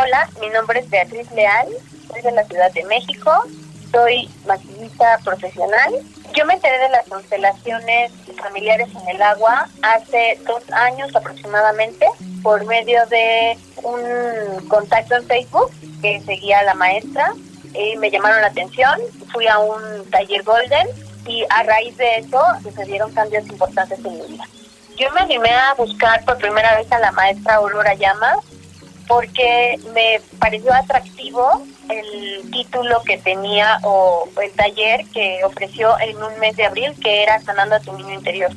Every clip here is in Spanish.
Hola, mi nombre es Beatriz Leal, soy de la Ciudad de México, soy maquillista profesional. Yo me enteré de las constelaciones familiares en el agua hace dos años aproximadamente por medio de un contacto en Facebook que seguía a la maestra y me llamaron la atención. Fui a un taller Golden y a raíz de eso sucedieron cambios importantes en mi vida. Yo me animé a buscar por primera vez a la maestra Aurora Llama porque me pareció atractivo el título que tenía o el taller que ofreció en un mes de abril que era Sanando a tu niño interior.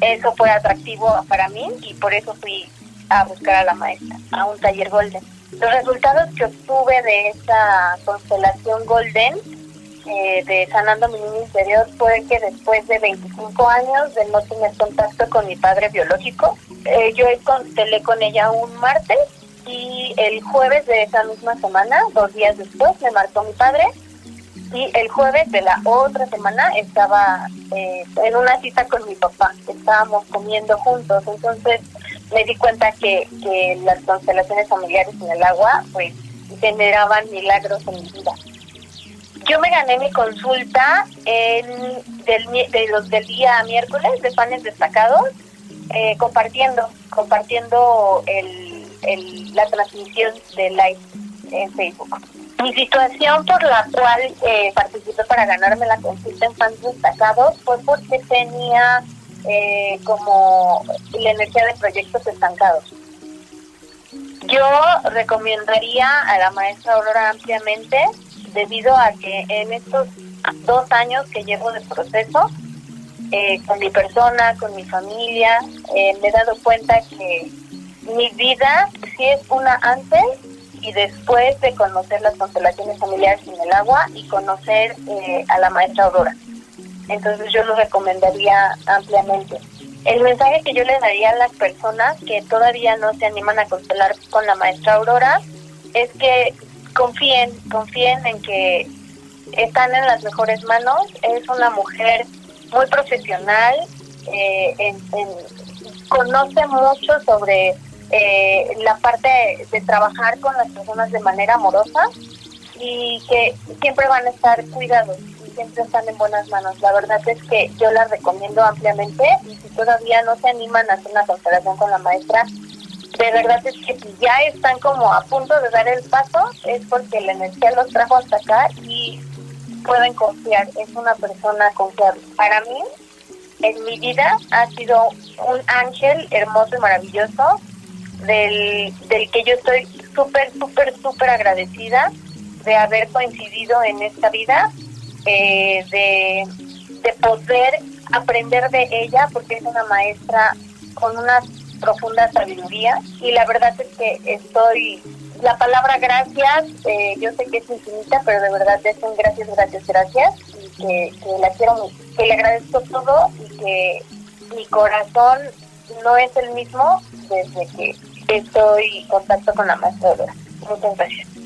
Eso fue atractivo para mí y por eso fui a buscar a la maestra, a un taller Golden. Los resultados que obtuve de esa constelación Golden eh, de Sanando mi niño interior fue que después de 25 años de no tener contacto con mi padre biológico, eh, yo constelé con ella un martes y el jueves de esa misma semana, dos días después, me marcó mi padre. Y el jueves de la otra semana estaba eh, en una cita con mi papá, estábamos comiendo juntos, entonces me di cuenta que, las constelaciones familiares en el agua pues generaban milagros en mi vida. Yo me gané mi consulta en, del, de los, del día miércoles de panes destacados, eh, compartiendo, compartiendo el, el, la transmisión de live en Facebook. Mi situación por la cual eh, participé para ganarme la consulta en panes destacados fue porque tenía eh, como la energía de proyectos estancados. Yo recomendaría a la maestra Aurora ampliamente debido a que en estos dos años que llevo de proceso, eh, con mi persona, con mi familia, eh, me he dado cuenta que mi vida sí es una antes y después de conocer las constelaciones familiares en el agua y conocer eh, a la maestra Aurora. Entonces yo lo recomendaría ampliamente. El mensaje que yo le daría a las personas que todavía no se animan a constelar con la maestra Aurora es que confíen, confíen en que están en las mejores manos. Es una mujer muy profesional, eh, conoce mucho sobre eh, la parte de trabajar con las personas de manera amorosa y que siempre van a estar cuidados y siempre están en buenas manos. La verdad es que yo la recomiendo ampliamente y si todavía no se animan a hacer una constelación con la maestra, de verdad es que si ya están como a punto de dar el paso, es porque la energía los trajo hasta acá y pueden confiar, es una persona confiable. Para mí, en mi vida, ha sido un ángel hermoso y maravilloso, del, del que yo estoy súper, súper, súper agradecida de haber coincidido en esta vida, eh, de, de poder aprender de ella, porque es una maestra con unas profunda sabiduría. Y la verdad es que estoy, la palabra gracias, eh, yo sé que es infinita, pero de verdad es un gracias, gracias, gracias. Y que, la quiero que le agradezco todo y que mi corazón no es el mismo desde que estoy en contacto con la maestra Muchas gracias.